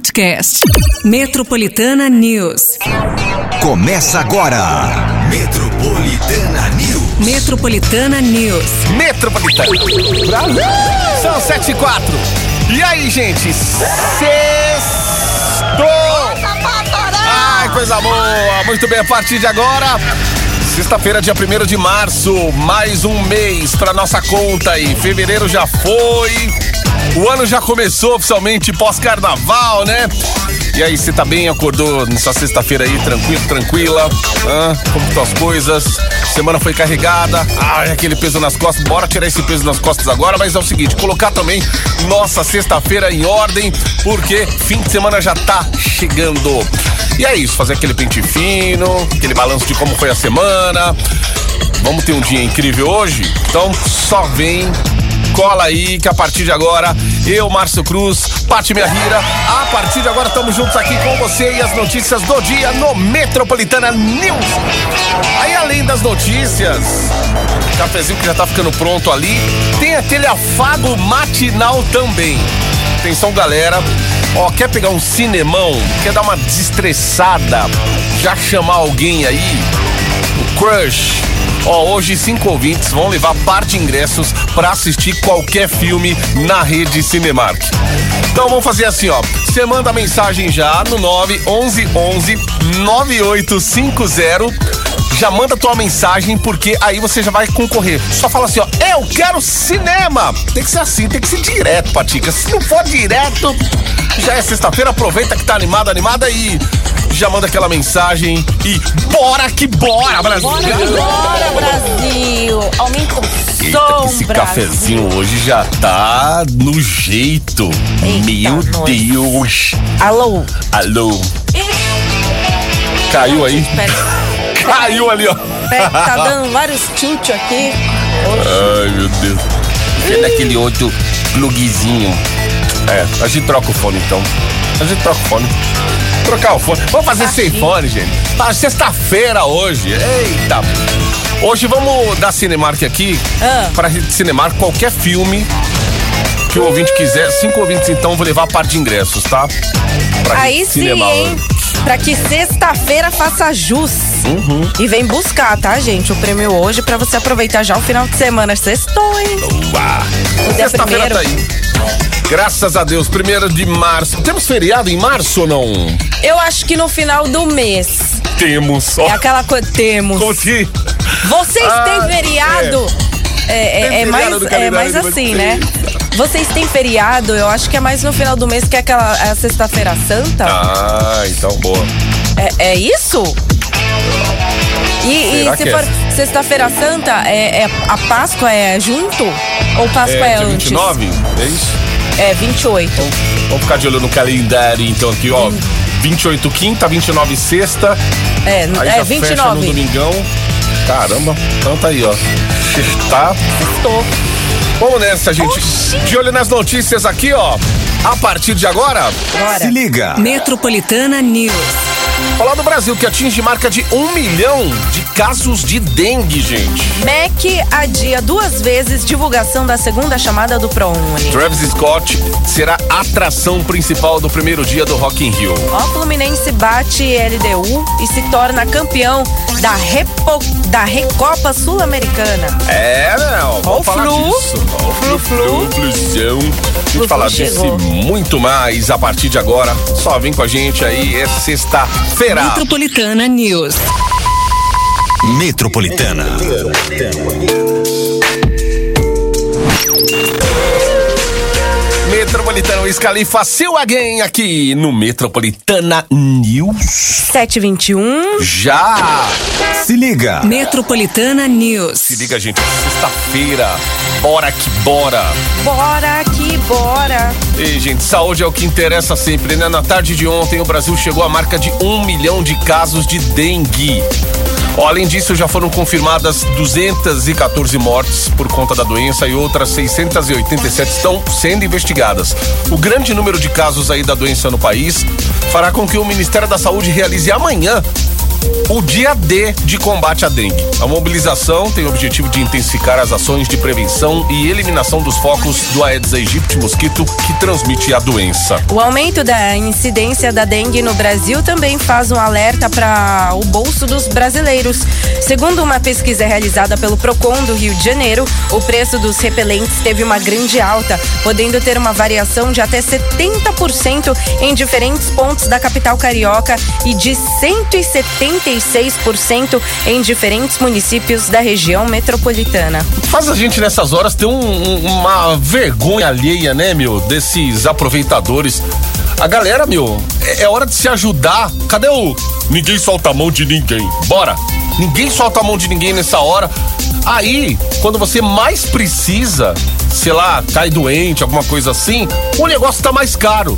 podcast. Metropolitana News. Começa agora. Metropolitana News. Metropolitana News. Metropolitana. Brasil! São 7 e 4. E aí, gente? Sextou! Ai, coisa boa! Muito bem, a partir de agora. Sexta-feira, dia 1 de março, mais um mês pra nossa conta aí. Fevereiro já foi. O ano já começou oficialmente pós-carnaval, né? E aí, você tá bem? Acordou nessa sexta-feira aí, tranquilo, tranquila? Hã? Como estão as coisas? Semana foi carregada. Ai, aquele peso nas costas. Bora tirar esse peso nas costas agora, mas é o seguinte, colocar também nossa sexta-feira em ordem, porque fim de semana já tá chegando. E é isso, fazer aquele pente fino, aquele balanço de como foi a semana. Vamos ter um dia incrível hoje? Então só vem cola aí que a partir de agora, eu, Márcio Cruz, Pati Minha Rira, a partir de agora estamos juntos aqui com você e as notícias do dia no Metropolitana News. Aí além das notícias, cafezinho que já tá ficando pronto ali, tem aquele afago matinal também. Atenção galera, ó, quer pegar um cinemão, quer dar uma desestressada, já chamar alguém aí, o crush, Ó, hoje cinco ouvintes vão levar par de ingressos para assistir qualquer filme na rede Cinemark. Então vamos fazer assim, ó. Você manda mensagem já no 911 9850 já manda tua mensagem, porque aí você já vai concorrer. Só fala assim, ó, eu quero cinema. Tem que ser assim, tem que ser direto, Patica. Se não for direto, já é sexta-feira, aproveita que tá animado, animada e já manda aquela mensagem e bora que bora, Brasil! Bora que bora, Brasil! Aumenta o Eita, som, esse Brasil. cafezinho hoje já tá no jeito. Eita, Meu. Deus! Alô? Alô? Caiu aí? Pera, Caiu ali, ó. pera, tá dando vários chute aqui. Ai, meu Deus. Vendo aquele outro plugzinho. É, a gente troca o fone então. A gente troca o fone. Trocar o fone. Vamos fazer Tá sem chique. fone, gente. Tá sexta-feira hoje. Eita. Hoje vamos dar Cinemark aqui Ah. pra Cinemark qualquer filme que o ouvinte quiser. Cinco ouvintes então, vou levar a par de ingressos, tá? Pra Aí sim, hein? Pra que sexta-feira faça jus. Uhum. E vem buscar, tá, gente? O prêmio hoje pra você aproveitar já o final de semana. Sextou, hein? Sexta-feira tá aí. Graças a Deus, primeiro de março. Temos feriado em março ou não? Eu acho que no final do mês. Temos. É aquela coisa. Temos. Conti. Vocês Ah, têm feriado? É, é- é feriado mais, é mais assim, né? Vocês têm feriado, eu acho que é mais no final do mês, que é aquela é sexta-feira santa. Ah, então boa. É, é isso? E, e se é for? Sexta-feira santa, é, é- a Páscoa é junto? Ou Páscoa é, É, antes? 29? É isso? É 28. Vamos ficar de olho no calendário, então, aqui, ó. 28 quinta, 29 sexta. É, Aí é já fecha no 29. domingão. Caramba. Então tá aí, ó. Tá. Sextou. Vamos nessa, gente. Oxi. De olho nas notícias aqui, ó. A partir de agora, Bora. Se liga. Metropolitana News. falar do Brasil, que atinge marca de um milhão de casos de dengue, gente. MEC adia duas vezes divulgação da segunda chamada do ProUni. Travis Scott será a atração principal do primeiro dia do Rock in Rio. Ó, Fluminense bate LDU e se torna campeão da, Repo, da Recopa Sul-Americana. É, não. Vamos o falar Flu. disso. Ó, o Flu, Flu, Flu, Fluzão. A gente falar disso e muito mais a partir de agora. Só vem com a gente aí, é sexta-feira. Metropolitana News. Metropolitana. Metropolitana Scalifa, seu again aqui no Metropolitana News. 721. Já! Se liga. Metropolitana News. Se liga, gente, sexta-feira. Bora que bora! Bora que bora. Ei, gente, saúde é o que interessa sempre, né? Na tarde de ontem, o Brasil chegou à marca de um milhão de casos de dengue. Além disso, já foram confirmadas 214 mortes por conta da doença e outras 687 estão sendo investigadas. O grande número de casos aí da doença no país fará com que o Ministério da Saúde realize amanhã o dia D de combate à dengue. A mobilização tem o objetivo de intensificar as ações de prevenção e eliminação dos focos do Aedes aegypti mosquito que transmite a doença. O aumento da incidência da dengue no Brasil também faz um alerta para o bolso dos brasileiros. Segundo uma pesquisa realizada pelo Procon do Rio de Janeiro, o preço dos repelentes teve uma grande alta, podendo ter uma variação de até 70% em diferentes pontos da capital carioca e de 176% em diferentes municípios da região metropolitana. Faz a gente nessas horas ter um- uma vergonha alheia, né, meu, desses aproveitadores. A galera, meu, é, é hora de se ajudar. Cadê o. Ninguém solta a mão de ninguém. Bora! Ninguém solta a mão de ninguém nessa hora. Aí, quando você mais precisa, sei lá, cai doente, alguma coisa assim, o negócio tá mais caro,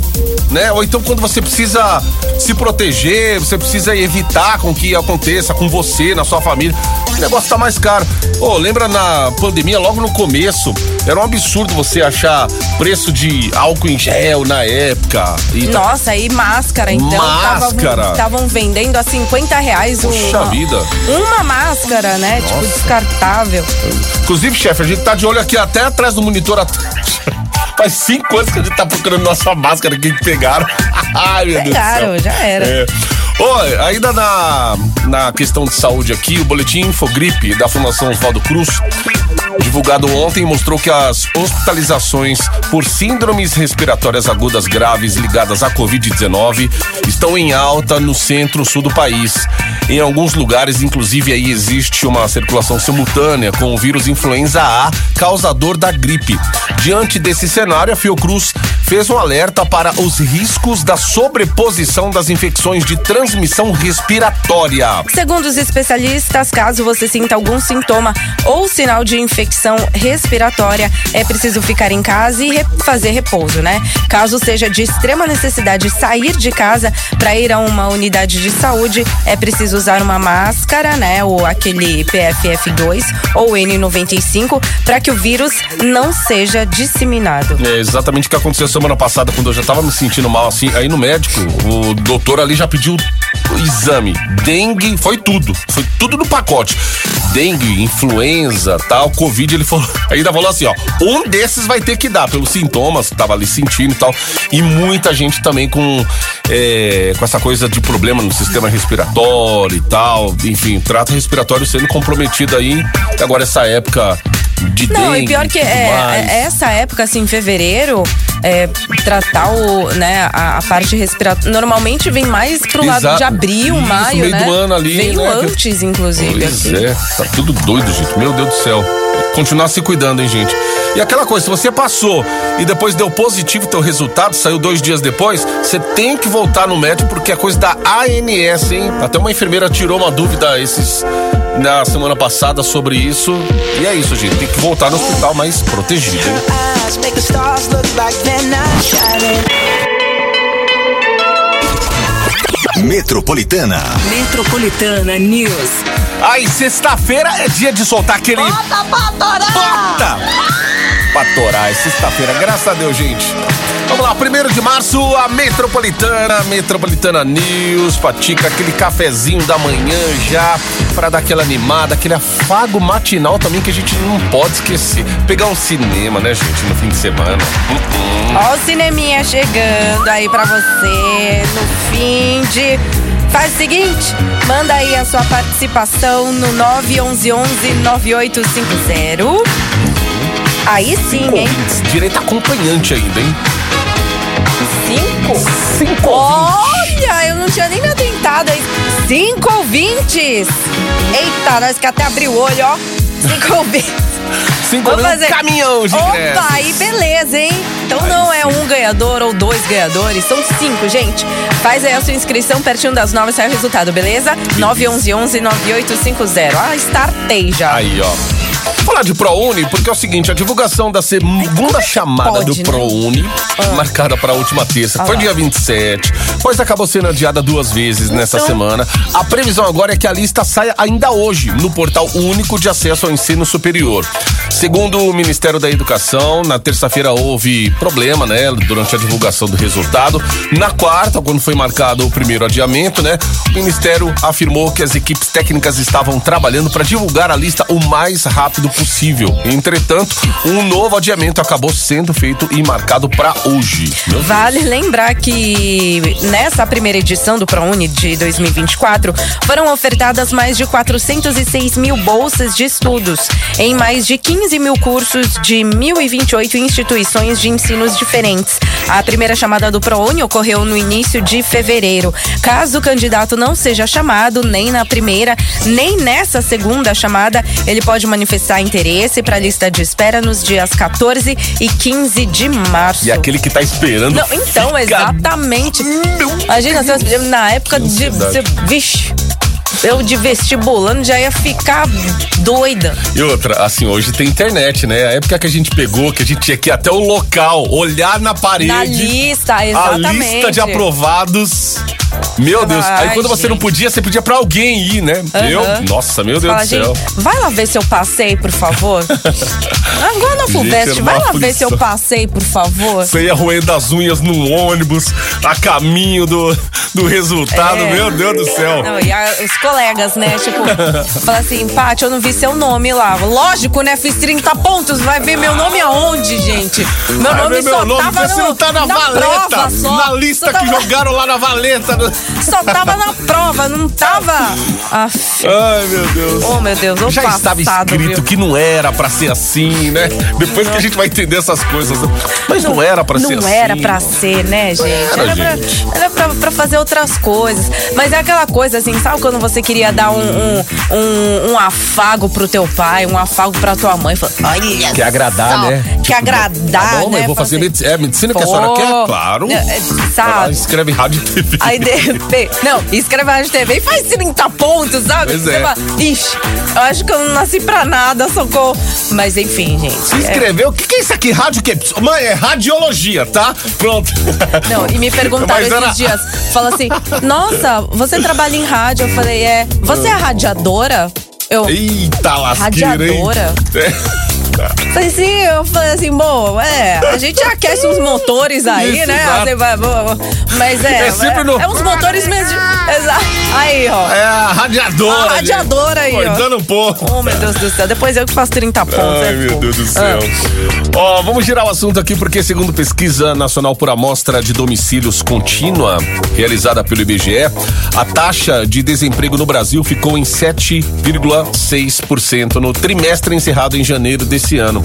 né? Ou então quando você precisa se proteger, você precisa evitar com que aconteça com você, na sua família, o negócio tá mais caro. Ô, lembra na pandemia, logo no começo, era um absurdo você achar preço de álcool em gel na época. E tá- Nossa, e máscara, então. Máscara. Estavam vendendo a 50 reais Poxa uma, vida. uma máscara, né? Tipo, descartável. Inclusive, chefe, a gente tá de olho aqui até atrás do monitor. Faz cinco anos que a gente tá procurando nossa máscara aqui que pegaram. Ai, meu Pegaram, Deus do céu. já era. É. Oi, ainda na, na questão de saúde aqui, o boletim Infogripe da Fundação Oswaldo Cruz, divulgado ontem, mostrou que as hospitalizações por síndromes respiratórias agudas graves ligadas à Covid-19 estão em alta no centro-sul do país. Em alguns lugares, inclusive, aí existe uma circulação simultânea com o vírus influenza A, causador da gripe. Diante desse cenário, a Fiocruz fez um alerta para os riscos da sobreposição das infecções de transmissão respiratória. Segundo os especialistas, caso você sinta algum sintoma ou sinal de infecção respiratória, é preciso ficar em casa e re- fazer repouso, né? Caso seja de extrema necessidade sair de casa para ir a uma unidade de saúde, é preciso usar uma máscara, né? Ou aquele PFF2 ou N95 para que o vírus não seja disseminado. É exatamente o que aconteceu semana passada, quando eu já tava me sentindo mal assim. Aí no médico, o doutor ali já pediu exame. Dengue, foi tudo. Foi tudo no pacote. Dengue, influenza, tal, Covid, ele falou. Ainda falou assim, ó. Um desses vai ter que dar, pelos sintomas que tava ali sentindo e tal. E muita gente também com, é, com essa coisa de problema no sistema respiratório e tal. Enfim, trato respiratório sendo comprometido aí. Agora essa época de Não, dengue. e pior que é, é- essa época, assim, em fevereiro, é, tratar o, né, a, a parte respiratória. Normalmente vem mais pro lado Exato. de abril, Isso, maio, meio né? do ano ali, Veio né? antes, inclusive. Pois aqui. é, tá tudo doido, gente. Meu Deus do céu. Continuar se cuidando, hein, gente. E aquela coisa, se você passou e depois deu positivo teu resultado, saiu dois dias depois, você tem que voltar no médico porque é coisa da ANS, hein? Até uma enfermeira tirou uma dúvida esses na semana passada sobre isso. E é isso, gente. Tem que voltar no hospital mais protegido. Metropolitana. Metropolitana News. Aí, sexta-feira é dia de soltar aquele. Bota pra torar! Bota! Pra torar, é sexta-feira, graças a Deus, gente. Vamos lá, primeiro de março, a Metropolitana, Metropolitana News, Patica, aquele cafezinho da manhã já, pra dar aquela animada, aquele afago matinal também que a gente não pode esquecer. Pegar um cinema, né, gente, no fim de semana. Hum, hum. Ó o cineminha chegando aí pra você no fim de... Faz o seguinte, manda aí a sua participação no 911-9850. Aí sim, hein? Direito acompanhante ainda, hein? Cinco? Cinco Olha, eu não tinha nem me atentado aí. Cinco ouvintes! Eita, nós que até abriu o olho, ó. Cinco ouvintes. Cinco Vamos fazer. caminhão de ingressos. Opa, aí beleza, hein? Então não é um ganhador ou dois ganhadores, são cinco, gente. Faz aí a sua inscrição pertinho das nove, sai o resultado, beleza? 911-9850. Ah, startei já. Aí, ó. Falar de ProUni, porque é o seguinte, a divulgação da segunda chamada pode, do né? ProUni, marcada para a última terça, que foi dia 27, pois acabou sendo adiada duas vezes nessa Então- semana. A previsão agora é que a lista saia ainda hoje no portal único de acesso ao ensino superior. Segundo o Ministério da Educação, na terça-feira houve problema, né, durante a divulgação do resultado. Na quarta, quando foi marcado o primeiro adiamento, né, o Ministério afirmou que as equipes técnicas estavam trabalhando para divulgar a lista o mais rápido possível. Entretanto, um novo adiamento acabou sendo feito e marcado para hoje. Vale lembrar que nessa primeira edição do ProUni de 2024 foram ofertadas mais de 406 mil bolsas de estudos em mais de 15 mil cursos de 1.028 instituições de ensinos diferentes. A primeira chamada do ProUni ocorreu no início de fevereiro. Caso o candidato não seja chamado nem na primeira, nem nessa segunda chamada, ele pode manifestar interesse para a lista de espera nos dias 14 e 15 de março. E aquele que tá esperando. Não, então, fica- exatamente. Imagina, se eu- na época de. vixe, eu de vestibulando já ia ficar doida. E outra, assim, hoje tem internet, né? A época que a gente pegou, que a gente tinha que ir até o local, olhar na parede. Na lista, A exatamente. lista de aprovados. Meu Deus. Aí Ai, quando você não gente. podia, você pedia pra alguém ir, né? Eu? Nossa, meu Deus Fala, do céu. gente, vai lá ver se eu passei, por favor. Agora na Gente, FUVEST, era vai lá ver se eu passei, por favor. Você ia roendo as unhas no ônibus, a caminho do, do resultado, É. meu Deus do céu. Não, e a- os colegas, né? Tipo, fala assim, Paty, eu não vi seu nome lá. Lógico, né? Fiz 30 pontos, vai ver meu nome aonde, gente? Meu Vai nome ver só meu nome, tava se no, não tá na, valeta. prova só. Na lista Só que tava- jogaram lá na valeta. Só tava na prova, não tava. Aff. Ai, meu Deus. Oh, meu Deus, o Já passado, estava escrito viu? que não era pra ser assim, né? Depois que a gente vai entender essas coisas. Mas não, era pra ser Não assim. era pra ser, né, gente? Era, Era, pra, gente. era pra, pra fazer outras coisas. Mas é aquela coisa assim, sabe quando você queria dar um, um, um, um afago pro teu pai, um afago pra tua mãe? Fala, Olha Quer agradar, só, né? Quer agradar, Tá bom, né? mas vou fazer Fala assim, medicina. É medicina que a senhora quer? Claro. É, é, sabe? escreve rádio e TV. Aí de repente. Não, escreve na TV e faz 30 pontos, sabe? Pois é. fala, Ixi, eu acho que eu não nasci pra nada, socorro. Mas enfim, gente. Se é- inscreveu. O que, que é isso aqui? Rádio o quê? Mãe, é radiologia, tá? Pronto. Não, e me perguntaram Mas esses dias. Fala assim: Nossa, você trabalha em rádio? Eu falei: É. Você é radiadora? Eu. Eita lasqueira, hein? Radiadora? É. Falei assim, eu falei assim, bom, é, a gente aquece uns motores aí, Isso, né? vai- mas é. É sempre no- É uns motores mesmo. Exato. Aí, ó. É a radiadora. A radiadora aí, ó. Cortando um pouco. Oh, meu Deus do céu. Depois eu que faço 30 pontos. Ai, é meu fogo. Deus do céu. Ah. Ó, vamos girar o assunto aqui, porque segundo pesquisa nacional por amostra de domicílios contínua, realizada pelo IBGE, a taxa de desemprego no Brasil ficou em 7,6% no trimestre encerrado em janeiro desse ano.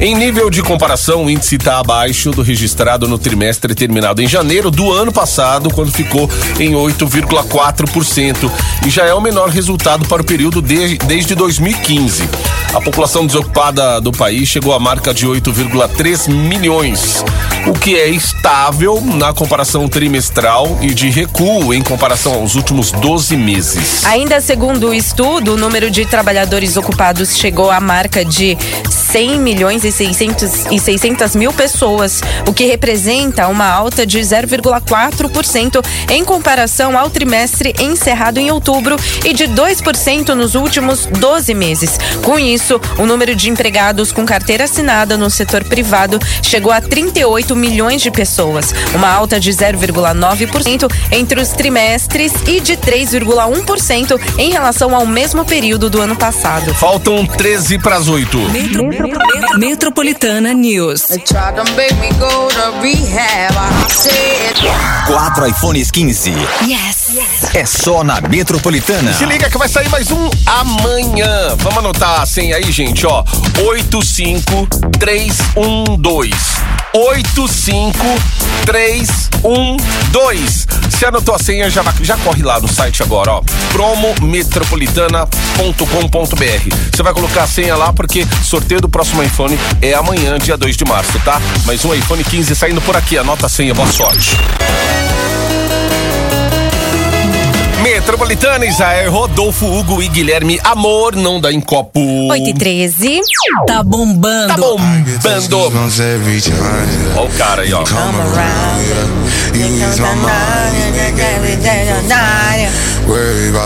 Em nível de comparação, o índice está abaixo do registrado no trimestre terminado em janeiro do ano passado, quando ficou em 8,4%, e já é o menor resultado para o período de- desde 2015. A população desocupada do país chegou à marca de 8,3 milhões, o que é estável na comparação trimestral e de recuo em comparação aos últimos 12 meses. Ainda segundo o estudo, o número de trabalhadores ocupados chegou à marca de 100 milhões e 600, e 600 mil pessoas, o que representa uma alta de 0,4% em comparação ao trimestre encerrado em outubro e de 2% nos últimos 12 meses. Com isso, o número de empregados com carteira assinada no setor privado chegou a 38 milhões de pessoas, uma alta de 0,9% entre os trimestres e de 3,1% em relação ao mesmo período do ano passado. Faltam 13 para as 8. Metro- Metropolitana News. Quatro iPhones 15. Yes. É só na Metropolitana. Se liga que vai sair mais um amanhã. Vamos anotar a senha aí, gente, ó. 85312. 85312. Se anotou a senha, já, já corre lá no site agora, ó. promometropolitana.com.br. Você vai colocar a senha lá porque sorteio do próximo iPhone é amanhã, dia 2 de março, tá? Mais um iPhone 15 saindo por aqui. Anota a senha, boa sorte. Metropolitana, Israel, Rodolfo, Hugo e Guilherme. Amor não dá em copo. 8 e 13. Tá bombando. Tá bombando. Olha o cara aí, ó.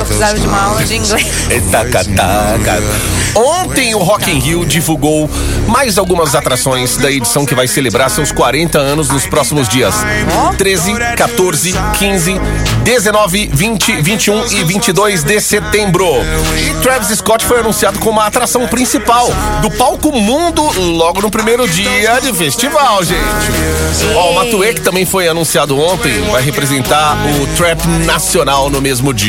Precisava de uma aula de inglês. Eita, cataca. Ontem o Rock in Rio divulgou mais algumas atrações da edição que vai celebrar seus 40 anos nos próximos dias. 13, 14, 15, 19, 20, 21 e 22 de setembro. E Travis Scott foi anunciado como a atração principal do palco mundo logo no primeiro dia de festival, gente. Ó, o Matuê, que também foi anunciado ontem, vai representar o trap nacional no mesmo dia.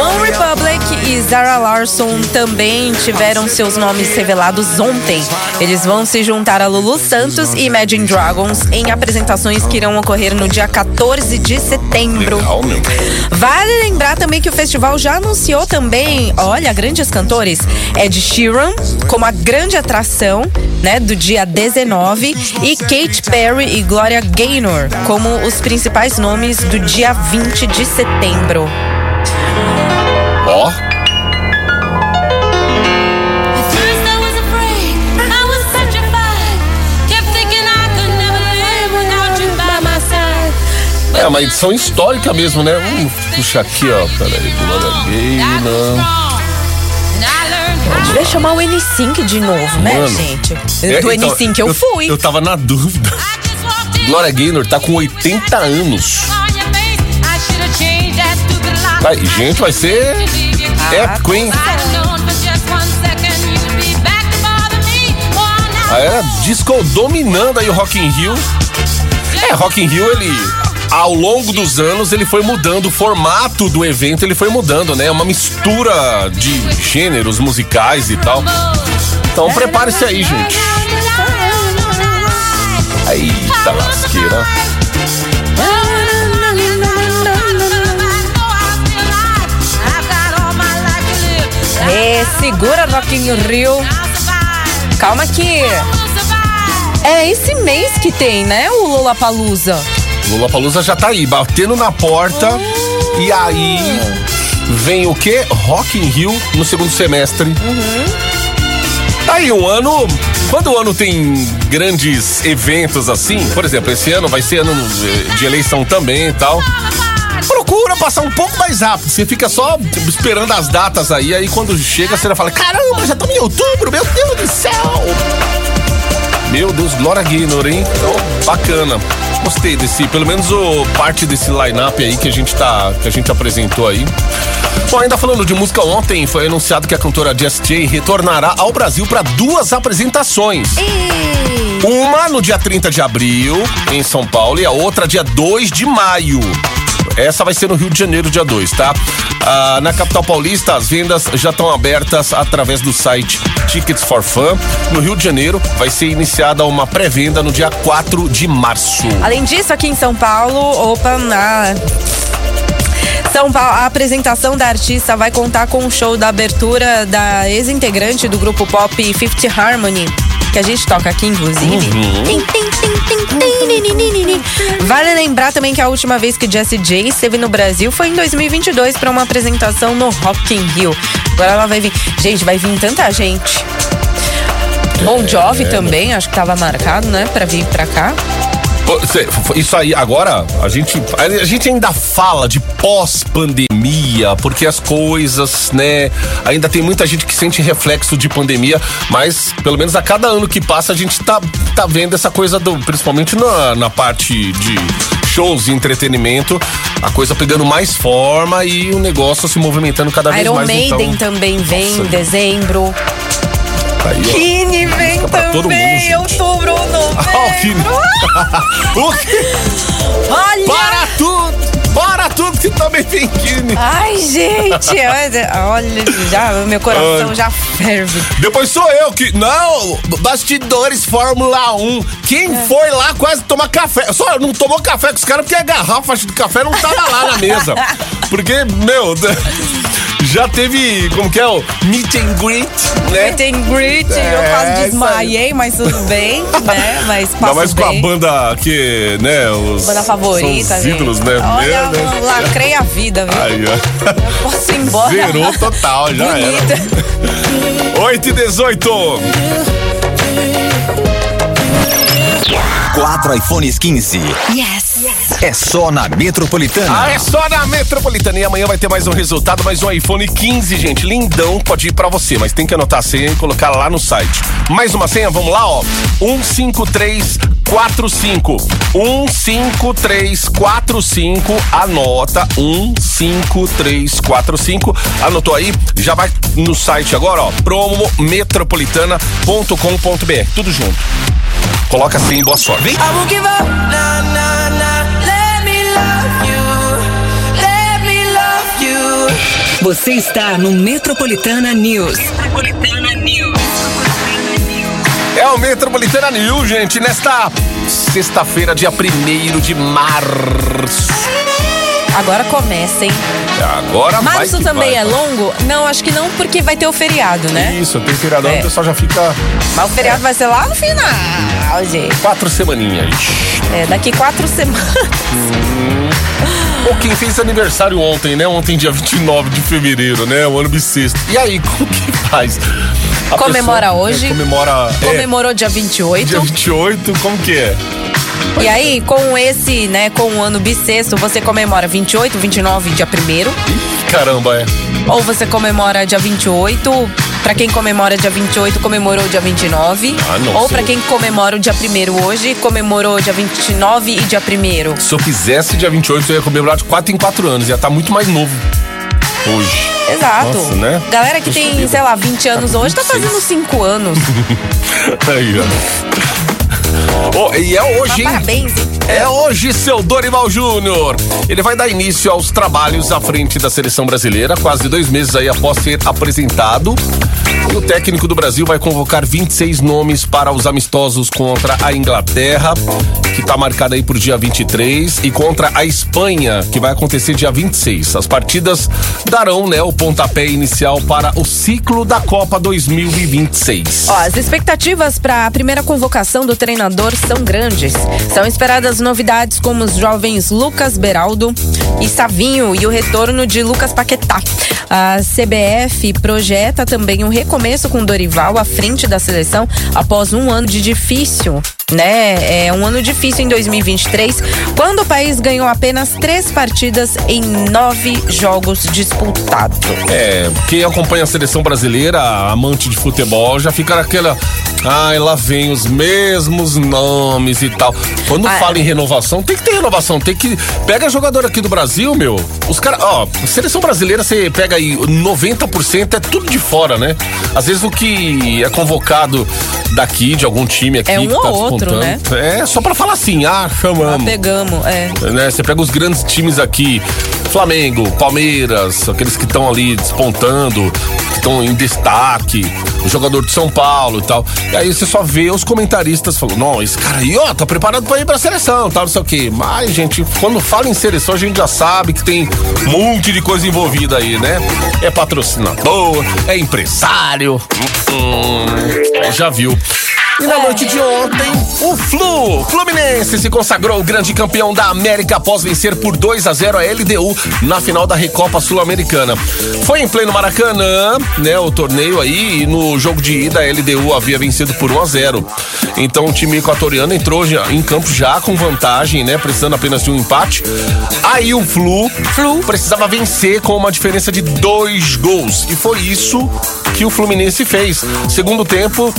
One Republic e Zara Larson também tiveram seus nomes revelados ontem. Eles vão se juntar a Lulu Santos e Imagine Dragons em apresentações que irão ocorrer no dia 14 de setembro. Legal, meu. Vale lembrar também que o festival já anunciou também, olha, grandes cantores, Ed Sheeran como a grande atração, né, do dia 19 e Katy Perry e Gloria Gaynor como os principais nomes do dia 20 de setembro. É uma edição histórica mesmo, né? Vamos puxar aqui, ó. Peraí, Glória Gaynor. Devia chamar o N5 de novo, né, Mano. gente? É, Do então, N5 eu fui. Eu tava na dúvida. Glória Gaynor tá com 80 anos. on your face. I should have changed that stupid lock. Ai, gente, vai ser épico, hein? I'd known for just one second you'd be back to bother me. Oh, now A era disco dominando aí o Rock in Rio. É, Rock in Rio, ele... Ao longo dos anos, ele foi mudando o formato do evento, ele foi mudando, né? Uma mistura de gêneros musicais e tal. Então prepare-se aí, gente. Eita lasqueira. É, segura Rock Rio. Calma que é esse mês que tem, né, o Lollapalooza. Lula Palusa já tá aí, batendo na porta. E aí vem o quê? Rock in Rio no segundo semestre. Tá aí um ano. Quando o ano tem grandes eventos assim, por exemplo, esse ano vai ser ano de eleição também e tal. Procura passar um pouco mais rápido. Você fica só esperando as datas aí, aí quando chega você já fala: caramba, já estamos em outubro, meu Deus do céu! Meu Deus, Glória Gaynor, hein? Então, bacana. Gostei desse, pelo menos o parte desse line-up aí que a gente tá, que a gente apresentou aí. Bom, ainda falando de música, ontem foi anunciado que a cantora Jess J retornará ao Brasil para duas apresentações. Uma no dia 30 de abril, em São Paulo, e a outra dia 2 de maio. Essa vai ser no Rio de Janeiro, dia 2, tá? Ah, na capital paulista, as vendas já estão abertas através do site Tickets for Fun. No Rio de Janeiro, vai ser iniciada uma pré-venda no dia 4 de março. Além disso, aqui em São Paulo, opa, na São Paulo, a apresentação da artista vai contar com o show da abertura da ex-integrante do grupo pop Fifth Harmony, que a gente toca aqui, inclusive. Vale lembrar também que a última vez que Jessie J esteve no Brasil foi em 2022 para uma apresentação no Rock in Rio. Agora ela vai vir. Gente, vai vir tanta gente. Bon Jovi também, acho que tava marcado, né, para vir pra cá. Isso aí, agora, a gente, a gente ainda fala de pós-pandemia, porque as coisas, né? Ainda tem muita gente que sente reflexo de pandemia, mas pelo menos a cada ano que passa a gente tá, tá vendo essa coisa, do, principalmente na, na parte de shows e entretenimento, a coisa pegando mais forma e o negócio se movimentando cada vez Iron mais. Maiden então, também vem em Nossa. dezembro. Tá. Kine vem todo também, mundo, gente. outubro, Ah, o Kine. novembro. O Kine. Olha! Para tudo! Para tudo que também vem Kine! Ai, gente, olha, olha, já, meu coração Ai. já ferve. Depois sou eu que. Não! Bastidores Fórmula 1. Quem É. foi lá quase tomar café? Só não tomou café com os caras porque a garrafa de café não tava lá na mesa. Porque, meu. Já teve, como que é o meet and greet, né? Meet and greet, eu É, quase isso desmaiei, mas tudo bem, né? Mas Ainda passo mais com a bem. banda que, né, os Banda favorita, são os gente. ídolos, né? Olha, Meu eu lacrei a vida, viu? Aí, ó. Eu posso ir embora. Zerou total, já era. Bonita. 8 e 18. 4 iPhones 15. Yes. É só na Metropolitana. Ah, é só na Metropolitana. E amanhã vai ter mais um resultado, mais um iPhone 15, gente. Lindão, pode ir pra você, mas tem que anotar a senha e colocar lá no site. Mais uma senha, vamos lá, ó. 15345. 15345. Anota. 15345. Anotou aí? Já vai no site agora, ó. promometropolitana.com.br. Tudo junto. Coloca assim, boa sorte. Vem. Você está no Metropolitana News. Metropolitana News. É o Metropolitana News, gente, nesta sexta-feira, dia 1 de março. Agora começa, hein? Agora Março também vai, é longo? Não, acho que não, porque vai ter o feriado, né? Isso, tem feriadão, É. o pessoal já fica Mas o feriado vai ser lá no final, gente. quatro semaninhas. É, daqui quatro semanas. Ou quem fez aniversário ontem, né? Ontem, dia 29 de fevereiro, né? O ano bissexto. E aí, como que faz? A Comemora pessoa, hoje. é, comemora. é, Comemorou dia 28. dia 28, como que é? E aí, com esse, né, com o ano bissexto, você comemora 28, 29, dia 1 Ih, caramba, é. Ou você comemora dia 28. Pra quem comemora dia 28, comemorou dia 29. Ah, não, Ou pra quem comemora o dia 1 hoje, comemorou dia 29 e dia 1 Se eu fizesse dia 28, eu ia comemorar de 4 em 4 anos. Ia estar muito mais novo hoje. Exato. Nossa, né? Galera que Puxa tem, vida. sei lá, 20 anos com hoje, tá 26. fazendo 5 anos. Aí, ó. Ó, e é hoje, hein? Parabéns? É hoje, seu Dorival Júnior. Ele vai dar início aos trabalhos à frente da seleção brasileira, quase dois meses aí após ser apresentado. O técnico do Brasil vai convocar 26 nomes para os amistosos contra a Inglaterra, que está marcada aí por dia 23, e contra a Espanha, que vai acontecer dia 26. As partidas darão, né, o pontapé inicial para o ciclo da Copa 2026. Ó, as expectativas para a primeira convocação do treinador são grandes. São esperadas novidades como os jovens Lucas Beraldo e Savinho e o retorno de Lucas Paquetá. A CBF projeta também um recomeço com Dorival à frente da seleção após um ano de difícil. Né? É um ano difícil em 2023, quando o país ganhou apenas três partidas em nove jogos disputados. É, quem acompanha a seleção brasileira, amante de futebol, já fica naquela. Ai, lá vem os mesmos nomes e tal. Quando Ah, fala em renovação, tem que ter renovação. Tem que. Pega jogador aqui do Brasil, meu. Os caras. Ó, seleção brasileira, você pega aí 90% é tudo de fora, né? Às vezes o que é convocado daqui, de algum time aqui. É um que tá ou despontando, né? É, só pra falar assim, ah, chamamos Pegamos, é. né? Você pega os grandes times aqui, Flamengo, Palmeiras, aqueles que estão ali despontando, que estão em destaque, o jogador de São Paulo e tal. E aí você só vê os comentaristas falando, não, esse cara aí, ó, tá preparado pra ir pra seleção, tal, não sei o quê. Mas, gente, quando fala em seleção, a gente já sabe que tem um monte de coisa envolvida aí, né? É patrocinador, é empresário, hum, hum, já viu. E na noite de ontem, o Flu, Fluminense, se consagrou grande campeão da América após vencer por 2 a 0 a LDU na final da Recopa Sul-Americana. Foi em pleno Maracanã, né, o torneio aí, e no jogo de ida a LDU havia vencido por 1 a 0. Então o time equatoriano entrou já- em campo já com vantagem, né, precisando apenas de um empate. Aí o Flu, Flu precisava vencer com uma diferença de dois gols. E foi isso que o Fluminense fez. Segundo tempo,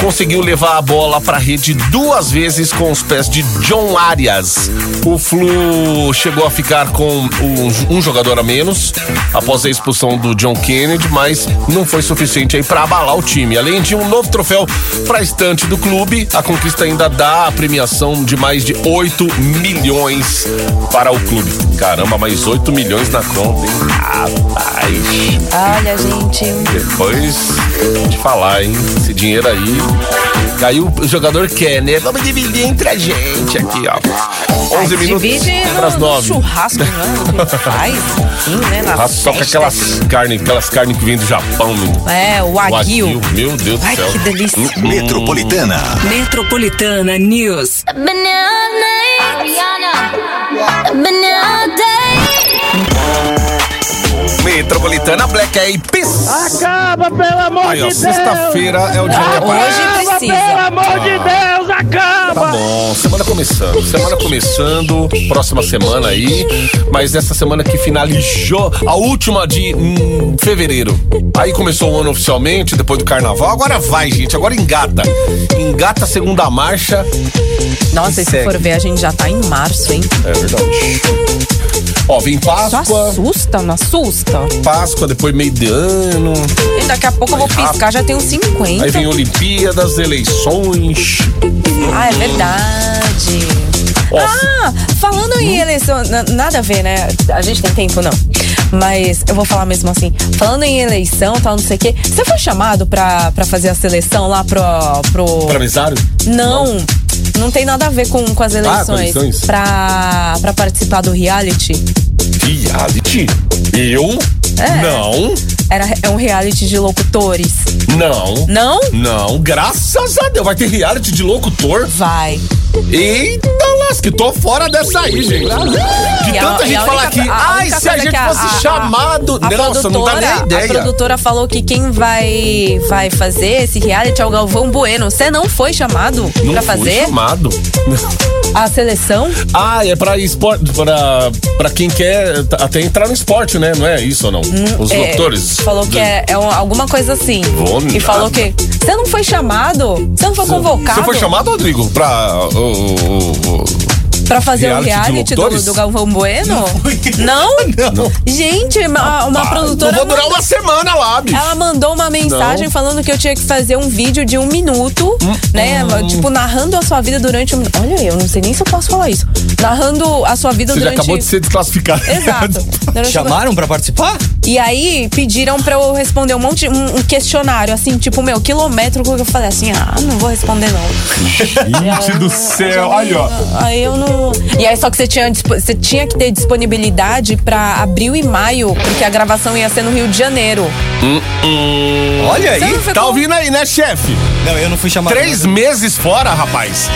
conseguiu levar a bola para a rede duas vezes com os pés de John Arias. O Flu chegou a ficar com um, um jogador a menos após a expulsão do John Kennedy, mas não foi suficiente aí para abalar o time. Além de um novo troféu para a estante do clube, a conquista ainda dá a premiação de mais de 8 milhões para o clube. Caramba, mais 8 milhões na conta, hein? Rapaz. Olha, gente. Depois de falar, hein? Esse dinheiro aí E aí o jogador quer, né? Vamos dividir entre a gente aqui, ó. 11 Ai, minutos para as no, no 9. churrasco, né? Faz, enfim, né? Na Só com festa. aquelas carnes, aquelas carnes que vêm do Japão, menino. É, o. Wagyu, Meu Deus Ai, do céu. que delícia. Metropolitana. Metropolitana News. Been all Metropolitana Black Eyed Peas. Acaba, pelo amor Aí, ó, de Deus! sexta-feira é o dia que aparece. Hoje precisa. Pelo amor de Deus, Tá acaba! bom, semana começando, semana começando, próxima semana aí, mas essa semana que finalizou, a última de hum, fevereiro. Aí começou o ano oficialmente, depois do carnaval, agora vai, gente, agora engata. Engata a segunda marcha. Nossa, e se segue. for ver, a gente já tá em março, hein? É verdade. Ó, vem Páscoa, assusta, não assusta? Páscoa, depois meio de ano, E daqui a pouco eu vou piscar, já tenho 50. aí vem Olimpíadas, eleições. Ah, é verdade. Ó, Ah, falando Hum? em eleição, na- nada a ver, né? A gente tem tempo, não. Mas eu vou falar mesmo assim. Falando em eleição, tal, não sei o quê. Você foi chamado pra, pra fazer a seleção lá pro. pro... pra mesário? Não, não tem nada a ver com, com as Ah, eleições. eleições. Pra, pra participar do reality. Reality? Eu? É. Não, Era, é um reality de locutores. não. Não? Não, graças a Deus. Vai ter reality de locutor. Vai. Eita, lasque, tô fora dessa aí, gente. De E a- tanta gente a falar única- aqui, a- ai, se a gente que a- fosse a- chamado. A Nossa, não dá nem produtora- ideia. A produtora falou que quem vai, vai fazer esse reality é o Galvão Bueno. Você não foi chamado Não pra fazer chamado. a seleção? Ah, é pra esporte, pra, pra quem quer até entrar no esporte, né? Não é isso ou não? Os É, locutores. Falou que é, é um- alguma coisa assim. Vou e falou que você não foi chamado? Você não foi convocado? Você foi chamado, Rodrigo, pra. Pra fazer o Reality de reality do, do Galvão Bueno? Não? Não. Gente, uma, uma Ah, produtora. Não vou durar mandou- uma semana lá, bicho. Ela mandou uma mensagem Não. falando que eu tinha que fazer um vídeo de um minuto, né? Tipo, narrando a sua vida durante um. Olha, eu não sei nem se eu posso falar isso. Narrando a sua vida Você já durante. acabou de ser desclassificado. Exato. Durante- Chamaram pra participar? E aí pediram pra eu responder um monte, um, um questionário, assim, tipo, meu, quilométrico, que eu falei assim, ah, não vou responder não. Gente do céu, aí ó. Aí eu não. E aí, só que você tinha, você tinha que ter disponibilidade pra abril e maio, porque a gravação ia ser no Rio de Janeiro. Olha Você aí. não foi Tá ouvindo aí, né, chefe? Não, eu não fui chamado. Três meses fora, rapaz.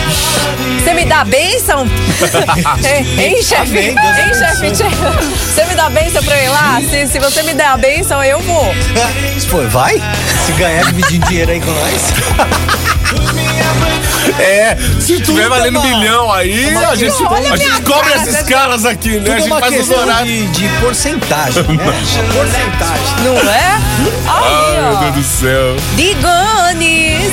Você me dá bênção? hein, chefe? Amém, Hein, chefe? Você me dá bênção pra eu ir lá? Se, se você me der a bênção, eu vou. Pô, vai? Se ganhar dividindo dinheiro aí com nós. É, se tiver valendo é uma- milhão aí, uma a gente, questão- a gente cobra cara, esses caras aqui, né? Tudo a é gente faz os horários. de, de porcentagem, né? porcentagem. Não é? Ai, Aí, meu ó. Deus do céu. Digones!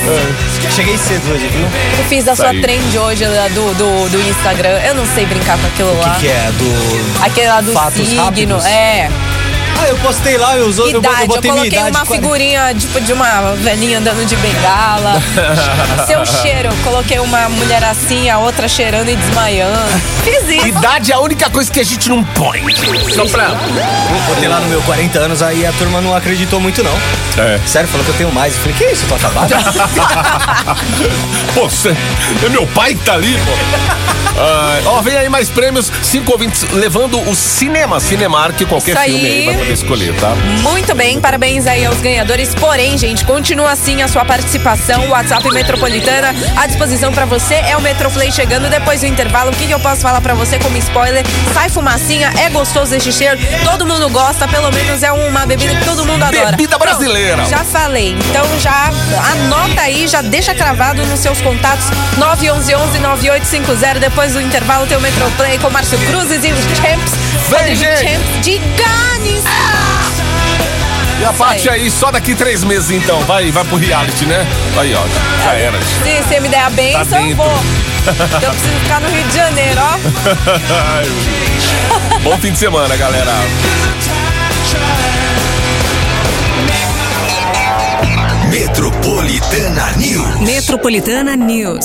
Cheguei cedo hoje, viu? Eu fiz a sua trend hoje lá do, do, do Instagram. Eu não sei brincar com aquilo O lá. que, que é? Do. Aquele lá do Fatos signo. rápidos? É. Ah, eu postei lá, eu, usou, eu, Idade. eu Eu, botei minha coloquei idade. uma 40. figurinha tipo, de uma velhinha andando de bengala. Seu cheiro. eu Coloquei uma mulher assim, a outra cheirando e desmaiando. Fiz isso. Idade é a única coisa que a gente não põe. Só pra. Botei lá no meu 40 anos, aí a turma não acreditou muito, não. É. Sério, falou que eu tenho mais. Eu falei, que isso, eu tô acabado? Pô, cê- é meu pai que tá ali, pô. Ó, vem aí mais prêmios. Cinco ouvintes levando o cinema, Cinemark, qualquer Isso filme aí aí. vai poder escolher, tá? Muito bem, parabéns aí aos ganhadores. Porém, gente, continua assim a sua participação. O WhatsApp Metropolitana à disposição pra você. É o Metroplay chegando depois do intervalo. O que, que eu posso falar pra você como spoiler? Sai fumacinha, é gostoso esse cheiro. Todo mundo gosta, pelo menos é uma bebida que todo mundo adora. Bebida brasileira. Pronto, já falei. Então já anota aí, já deixa cravado nos seus contatos 911 9850. Depois do intervalo tem o Metroplay com Márcio Cruzes e os Champs. Vem, gente. Champs de Ganes. E a parte aí, só daqui três meses então. Vai, vai pro reality, né? Aí, ó, já era. Se você me der a benção, Tá eu vou. Eu preciso ficar no Rio de Janeiro, ó. Bom fim de semana, galera. Metropolitana News. Metropolitana News.